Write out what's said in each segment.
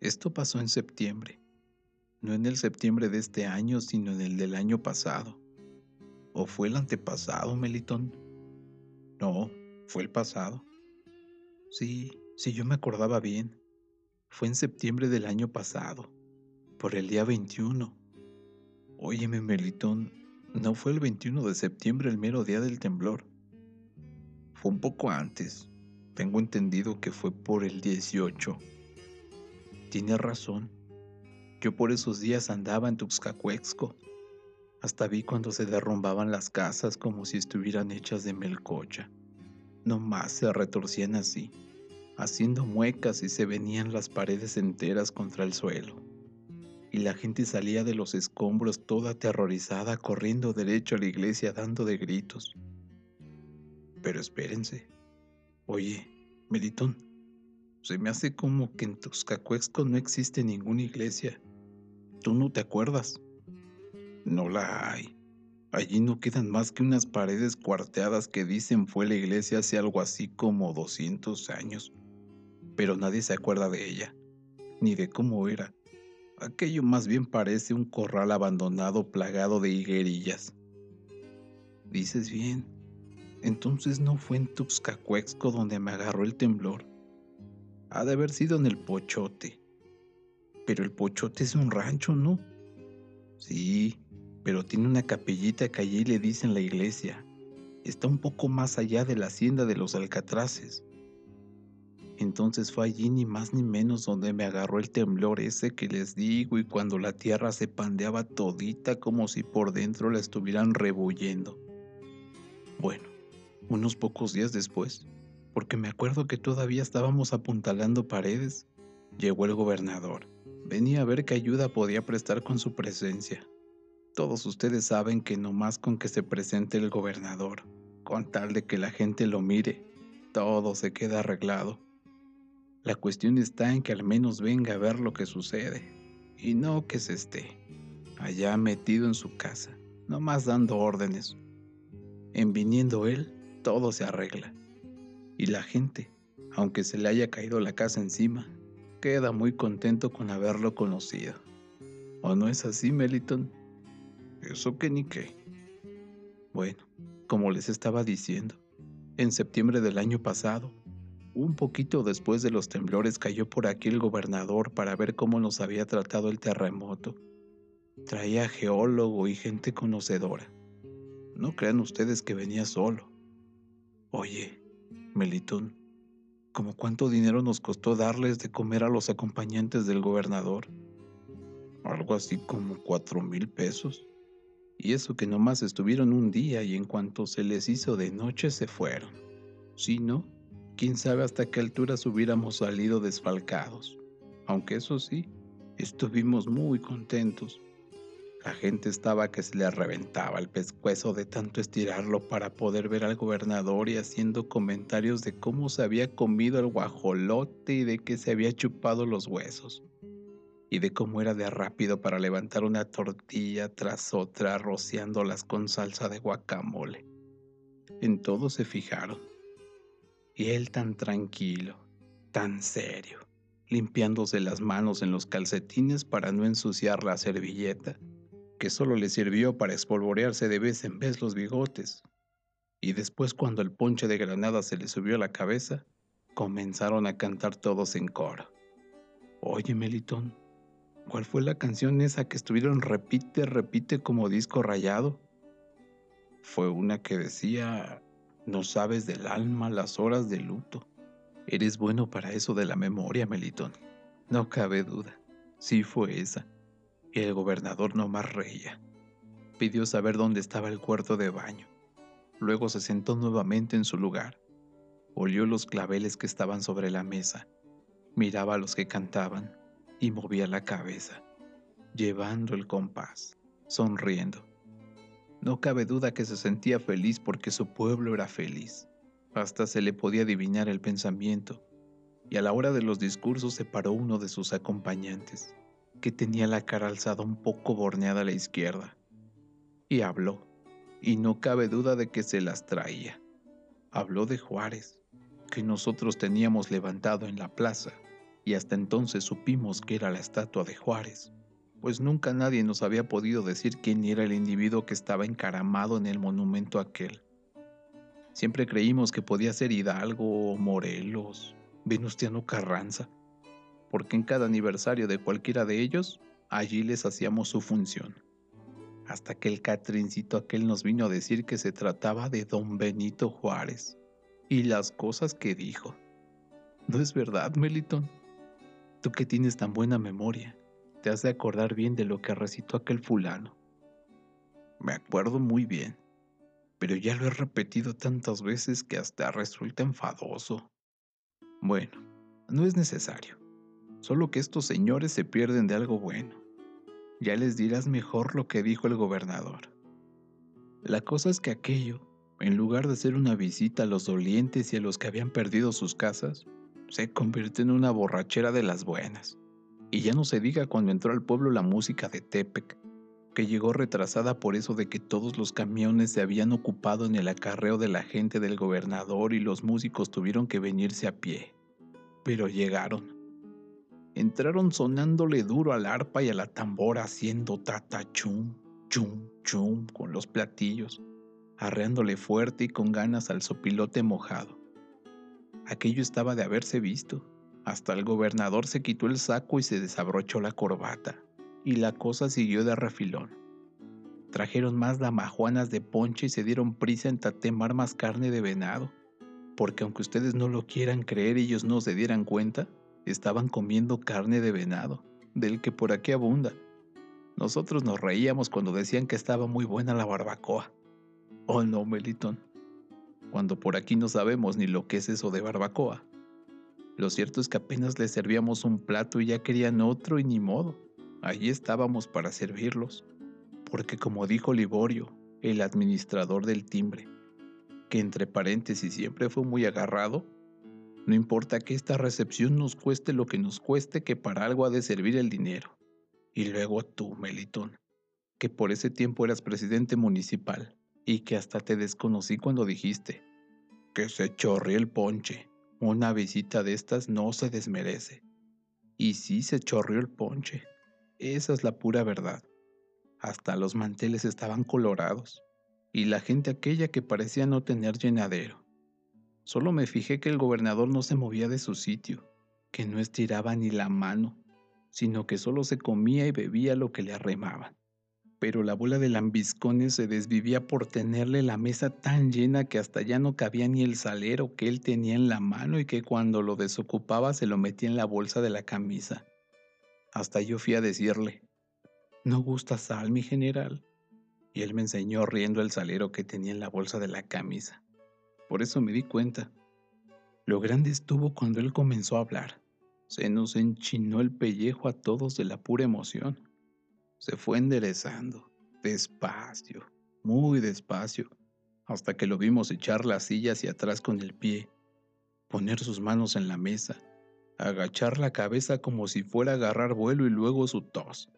Esto pasó en septiembre. No en el septiembre de este año, sino en el del año pasado. ¿O fue el antepasado, Melitón? No, fue el pasado. Sí, sí, yo me acordaba bien. Fue en septiembre del año pasado, por el día 21. Óyeme, Melitón, no fue el 21 de septiembre el mero día del temblor. Fue un poco antes. Tengo entendido que fue por el 18. Tiene razón. Yo por esos días andaba en Tuxcacuexco. Hasta vi cuando se derrumbaban las casas como si estuvieran hechas de melcocha. No más se retorcían así, haciendo muecas y se venían las paredes enteras contra el suelo. Y la gente salía de los escombros toda aterrorizada corriendo derecho a la iglesia dando de gritos. Pero espérense. Oye, Meritón, se me hace como que en Tuxcacuexco no existe ninguna iglesia. ¿Tú no te acuerdas? No la hay. Allí no quedan más que unas paredes cuarteadas que dicen fue la iglesia hace algo así como 200 años. Pero nadie se acuerda de ella, ni de cómo era. Aquello más bien parece un corral abandonado plagado de higuerillas. Dices bien. Entonces no fue en Tuxcacuexco donde me agarró el temblor. Ha de haber sido en el Pochote. Pero el Pochote es un rancho, ¿no? Sí, pero tiene una capellita que allí le dicen la iglesia. Está un poco más allá de la hacienda de los Alcatraces. Entonces fue allí ni más ni menos donde me agarró el temblor ese que les digo y cuando la tierra se pandeaba todita como si por dentro la estuvieran rebuyendo. Bueno, unos pocos días después, porque me acuerdo que todavía estábamos apuntalando paredes. Llegó el gobernador. Venía a ver qué ayuda podía prestar con su presencia. Todos ustedes saben que no más con que se presente el gobernador, con tal de que la gente lo mire, todo se queda arreglado. La cuestión está en que al menos venga a ver lo que sucede, y no que se esté allá metido en su casa, no más dando órdenes. En viniendo él, todo se arregla y la gente, aunque se le haya caído la casa encima, queda muy contento con haberlo conocido. ¿O no es así, Meliton? Eso que ni qué. Bueno, como les estaba diciendo, en septiembre del año pasado, un poquito después de los temblores cayó por aquí el gobernador para ver cómo nos había tratado el terremoto. Traía geólogo y gente conocedora. No crean ustedes que venía solo. Oye, Melitón, ¿cómo cuánto dinero nos costó darles de comer a los acompañantes del gobernador? Algo así como cuatro mil pesos. Y eso que nomás estuvieron un día y en cuanto se les hizo de noche se fueron. Si no, quién sabe hasta qué alturas hubiéramos salido desfalcados. Aunque eso sí, estuvimos muy contentos la gente estaba que se le reventaba el pescuezo de tanto estirarlo para poder ver al gobernador y haciendo comentarios de cómo se había comido el guajolote y de que se había chupado los huesos. Y de cómo era de rápido para levantar una tortilla tras otra rociándolas con salsa de guacamole. En todo se fijaron. Y él tan tranquilo, tan serio, limpiándose las manos en los calcetines para no ensuciar la servilleta que solo le sirvió para espolvorearse de vez en vez los bigotes. Y después cuando el ponche de granada se le subió a la cabeza, comenzaron a cantar todos en coro. Oye, Melitón, ¿cuál fue la canción esa que estuvieron repite, repite como disco rayado? Fue una que decía, no sabes del alma las horas de luto. Eres bueno para eso de la memoria, Melitón. No cabe duda. Sí fue esa el gobernador no más reía. Pidió saber dónde estaba el cuarto de baño. Luego se sentó nuevamente en su lugar. Olió los claveles que estaban sobre la mesa. Miraba a los que cantaban y movía la cabeza, llevando el compás, sonriendo. No cabe duda que se sentía feliz porque su pueblo era feliz. Hasta se le podía adivinar el pensamiento. Y a la hora de los discursos se paró uno de sus acompañantes que tenía la cara alzada un poco borneada a la izquierda. Y habló, y no cabe duda de que se las traía. Habló de Juárez, que nosotros teníamos levantado en la plaza, y hasta entonces supimos que era la estatua de Juárez, pues nunca nadie nos había podido decir quién era el individuo que estaba encaramado en el monumento aquel. Siempre creímos que podía ser Hidalgo o Morelos, Venustiano Carranza, porque en cada aniversario de cualquiera de ellos, allí les hacíamos su función. Hasta que el Catrincito aquel nos vino a decir que se trataba de don Benito Juárez y las cosas que dijo. ¿No es verdad, Meliton? Tú que tienes tan buena memoria, te has de acordar bien de lo que recitó aquel fulano. Me acuerdo muy bien, pero ya lo he repetido tantas veces que hasta resulta enfadoso. Bueno, no es necesario. Solo que estos señores se pierden de algo bueno. Ya les dirás mejor lo que dijo el gobernador. La cosa es que aquello, en lugar de ser una visita a los dolientes y a los que habían perdido sus casas, se convirtió en una borrachera de las buenas. Y ya no se diga cuando entró al pueblo la música de Tepec, que llegó retrasada por eso de que todos los camiones se habían ocupado en el acarreo de la gente del gobernador y los músicos tuvieron que venirse a pie. Pero llegaron entraron sonándole duro al arpa y a la tambora haciendo tata chum, chum, chum con los platillos, arreándole fuerte y con ganas al sopilote mojado. Aquello estaba de haberse visto. Hasta el gobernador se quitó el saco y se desabrochó la corbata, y la cosa siguió de refilón. Trajeron más damajuanas de ponche y se dieron prisa en tatemar más carne de venado, porque aunque ustedes no lo quieran creer, ellos no se dieran cuenta, estaban comiendo carne de venado, del que por aquí abunda. Nosotros nos reíamos cuando decían que estaba muy buena la barbacoa. Oh no, Melitón, cuando por aquí no sabemos ni lo que es eso de barbacoa. Lo cierto es que apenas les servíamos un plato y ya querían otro y ni modo. Allí estábamos para servirlos. Porque como dijo Liborio, el administrador del timbre, que entre paréntesis siempre fue muy agarrado, no importa que esta recepción nos cueste lo que nos cueste, que para algo ha de servir el dinero. Y luego tú, Melitón, que por ese tiempo eras presidente municipal y que hasta te desconocí cuando dijiste que se chorre el ponche. Una visita de estas no se desmerece. Y sí se chorrió el ponche. Esa es la pura verdad. Hasta los manteles estaban colorados. Y la gente aquella que parecía no tener llenadero. Solo me fijé que el gobernador no se movía de su sitio, que no estiraba ni la mano, sino que solo se comía y bebía lo que le arremaban. Pero la bola de lambiscones se desvivía por tenerle la mesa tan llena que hasta ya no cabía ni el salero que él tenía en la mano y que cuando lo desocupaba se lo metía en la bolsa de la camisa. Hasta yo fui a decirle, ¿no gusta sal, mi general? Y él me enseñó riendo el salero que tenía en la bolsa de la camisa. Por eso me di cuenta. Lo grande estuvo cuando él comenzó a hablar. Se nos enchinó el pellejo a todos de la pura emoción. Se fue enderezando, despacio, muy despacio, hasta que lo vimos echar la silla hacia atrás con el pie, poner sus manos en la mesa, agachar la cabeza como si fuera a agarrar vuelo y luego su tos,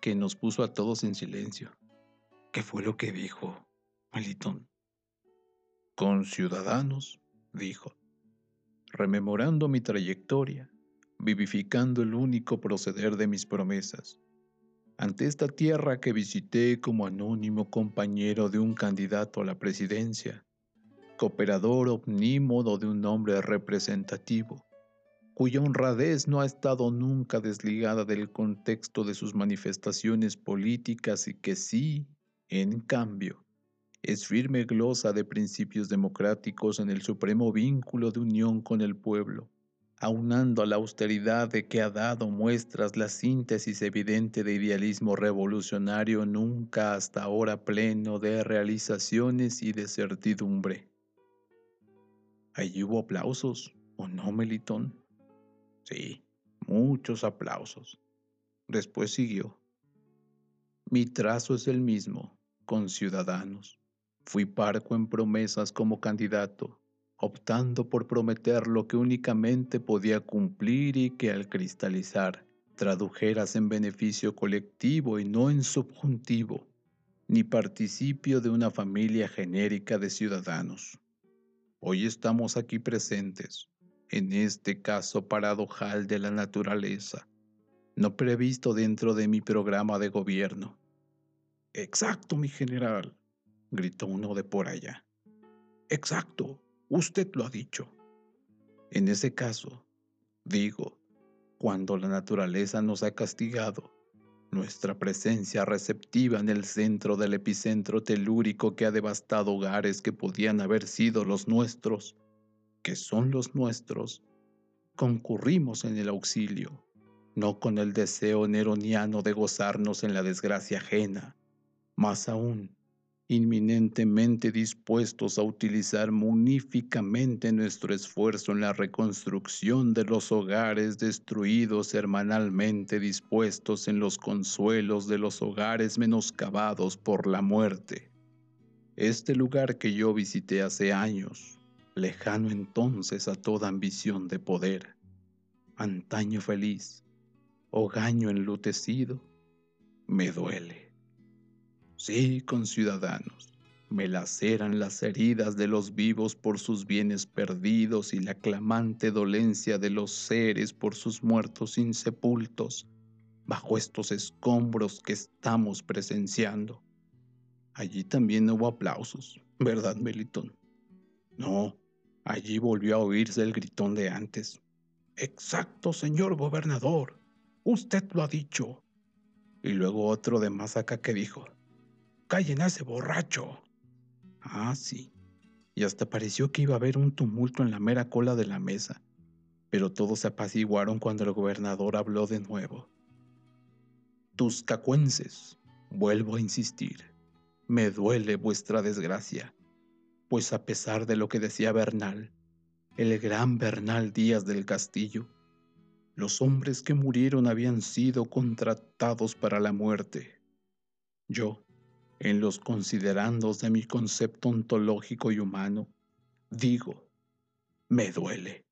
que nos puso a todos en silencio. ¿Qué fue lo que dijo, Malitón? Con ciudadanos, dijo, rememorando mi trayectoria, vivificando el único proceder de mis promesas, ante esta tierra que visité como anónimo compañero de un candidato a la presidencia, cooperador omnímodo de un hombre representativo, cuya honradez no ha estado nunca desligada del contexto de sus manifestaciones políticas y que sí, en cambio, es firme glosa de principios democráticos en el supremo vínculo de unión con el pueblo, aunando a la austeridad de que ha dado muestras la síntesis evidente de idealismo revolucionario nunca hasta ahora pleno de realizaciones y de certidumbre. Allí hubo aplausos, ¿o no, Melitón? Sí, muchos aplausos. Después siguió. Mi trazo es el mismo, con ciudadanos Fui parco en promesas como candidato, optando por prometer lo que únicamente podía cumplir y que al cristalizar tradujeras en beneficio colectivo y no en subjuntivo, ni participio de una familia genérica de ciudadanos. Hoy estamos aquí presentes, en este caso paradojal de la naturaleza, no previsto dentro de mi programa de gobierno. Exacto, mi general, gritó uno de por allá. Exacto, usted lo ha dicho. En ese caso, digo, cuando la naturaleza nos ha castigado, nuestra presencia receptiva en el centro del epicentro telúrico que ha devastado hogares que podían haber sido los nuestros, que son los nuestros, concurrimos en el auxilio, no con el deseo neroniano de gozarnos en la desgracia ajena, más aún, inminentemente dispuestos a utilizar muníficamente nuestro esfuerzo en la reconstrucción de los hogares destruidos hermanalmente dispuestos en los consuelos de los hogares menoscabados por la muerte. Este lugar que yo visité hace años, lejano entonces a toda ambición de poder, antaño feliz, hogaño enlutecido, me duele. Sí, conciudadanos, me laceran las heridas de los vivos por sus bienes perdidos y la clamante dolencia de los seres por sus muertos insepultos bajo estos escombros que estamos presenciando. Allí también hubo aplausos, ¿verdad, Melitón? No, allí volvió a oírse el gritón de antes. Exacto, señor gobernador, usted lo ha dicho. Y luego otro de más acá que dijo, callen a ese borracho. Ah, sí. Y hasta pareció que iba a haber un tumulto en la mera cola de la mesa, pero todos se apaciguaron cuando el gobernador habló de nuevo. Tus cacuenses, vuelvo a insistir, me duele vuestra desgracia, pues a pesar de lo que decía Bernal, el gran Bernal Díaz del Castillo, los hombres que murieron habían sido contratados para la muerte. Yo, en los considerandos de mi concepto ontológico y humano, digo, me duele,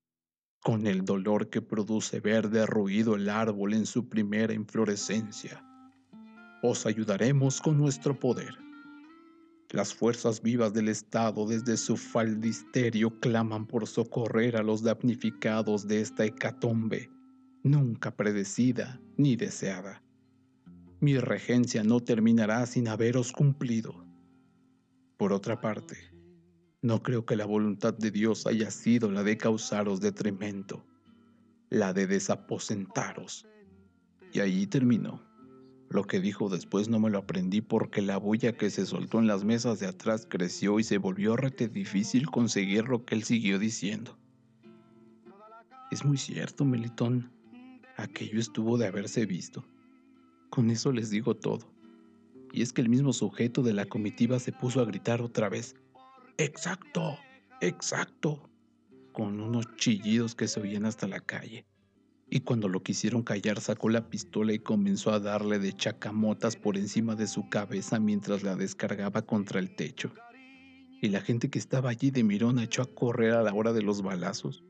con el dolor que produce ver derruido el árbol en su primera inflorescencia. Os ayudaremos con nuestro poder. Las fuerzas vivas del Estado desde su faldisterio claman por socorrer a los damnificados de esta hecatombe, nunca predecida ni deseada mi regencia no terminará sin haberos cumplido. Por otra parte, no creo que la voluntad de Dios haya sido la de causaros detrimento, la de desaposentaros. Y allí terminó. Lo que dijo después no me lo aprendí porque la bulla que se soltó en las mesas de atrás creció y se volvió rete difícil conseguir lo que él siguió diciendo. Es muy cierto, Melitón. Aquello estuvo de haberse visto. Con eso les digo todo. Y es que el mismo sujeto de la comitiva se puso a gritar otra vez, ¡Exacto! ¡Exacto! con unos chillidos que se oían hasta la calle. Y cuando lo quisieron callar sacó la pistola y comenzó a darle de chacamotas por encima de su cabeza mientras la descargaba contra el techo. Y la gente que estaba allí de mirón echó a correr a la hora de los balazos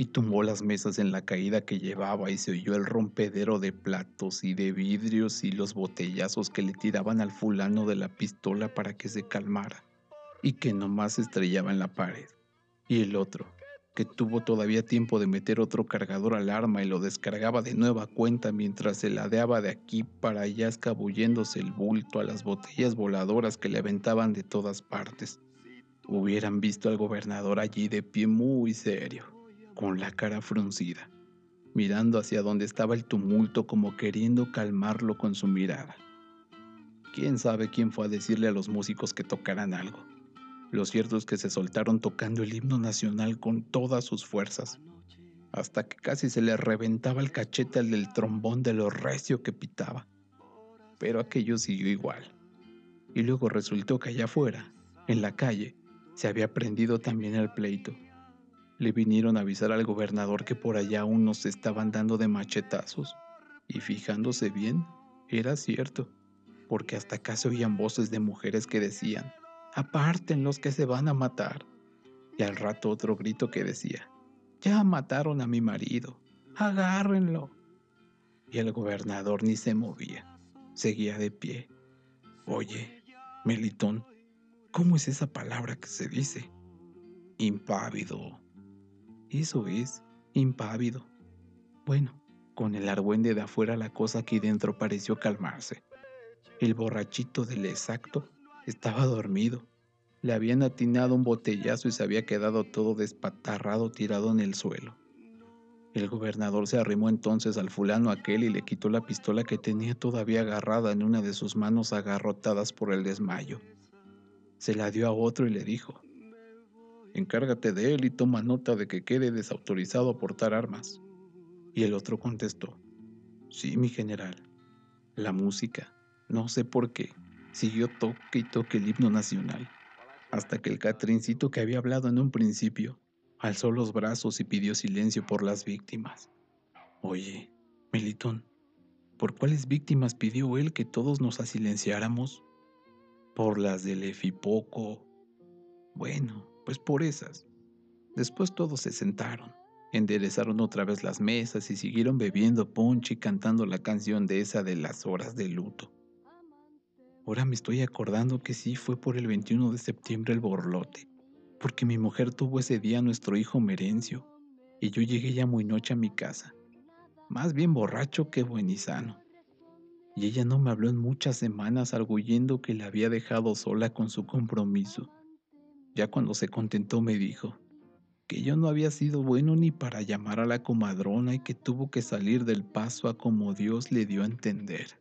y tumbó las mesas en la caída que llevaba y se oyó el rompedero de platos y de vidrios y los botellazos que le tiraban al fulano de la pistola para que se calmara y que nomás estrellaba en la pared. Y el otro, que tuvo todavía tiempo de meter otro cargador al arma y lo descargaba de nueva cuenta mientras se ladeaba de aquí para allá escabulléndose el bulto a las botellas voladoras que le aventaban de todas partes. Hubieran visto al gobernador allí de pie muy serio con la cara fruncida, mirando hacia donde estaba el tumulto como queriendo calmarlo con su mirada. ¿Quién sabe quién fue a decirle a los músicos que tocaran algo? Lo cierto es que se soltaron tocando el himno nacional con todas sus fuerzas, hasta que casi se le reventaba el cachete al del trombón de lo recio que pitaba. Pero aquello siguió igual. Y luego resultó que allá afuera, en la calle, se había prendido también el pleito le vinieron a avisar al gobernador que por allá unos se estaban dando de machetazos. Y fijándose bien, era cierto, porque hasta acá se oían voces de mujeres que decían, aparten los que se van a matar. Y al rato otro grito que decía, ya mataron a mi marido, agárrenlo. Y el gobernador ni se movía, seguía de pie. Oye, Melitón, ¿cómo es esa palabra que se dice? Impávido, eso es, impávido. Bueno, con el argüende de afuera la cosa aquí dentro pareció calmarse. El borrachito del exacto estaba dormido. Le habían atinado un botellazo y se había quedado todo despatarrado tirado en el suelo. El gobernador se arrimó entonces al fulano aquel y le quitó la pistola que tenía todavía agarrada en una de sus manos agarrotadas por el desmayo. Se la dio a otro y le dijo, Encárgate de él y toma nota de que quede desautorizado a portar armas. Y el otro contestó, Sí, mi general. La música, no sé por qué, siguió toque y toque el himno nacional, hasta que el catrincito que había hablado en un principio alzó los brazos y pidió silencio por las víctimas. Oye, Melitón, ¿por cuáles víctimas pidió él que todos nos asilenciáramos? Por las del Efipoco. Bueno, pues por esas. Después todos se sentaron, enderezaron otra vez las mesas y siguieron bebiendo ponche y cantando la canción de esa de las horas de luto. Ahora me estoy acordando que sí fue por el 21 de septiembre el borlote, porque mi mujer tuvo ese día a nuestro hijo Merencio, y yo llegué ya muy noche a mi casa, más bien borracho que buenizano. Y ella no me habló en muchas semanas arguyendo que la había dejado sola con su compromiso ya cuando se contentó me dijo que yo no había sido bueno ni para llamar a la comadrona y que tuvo que salir del paso a como Dios le dio a entender.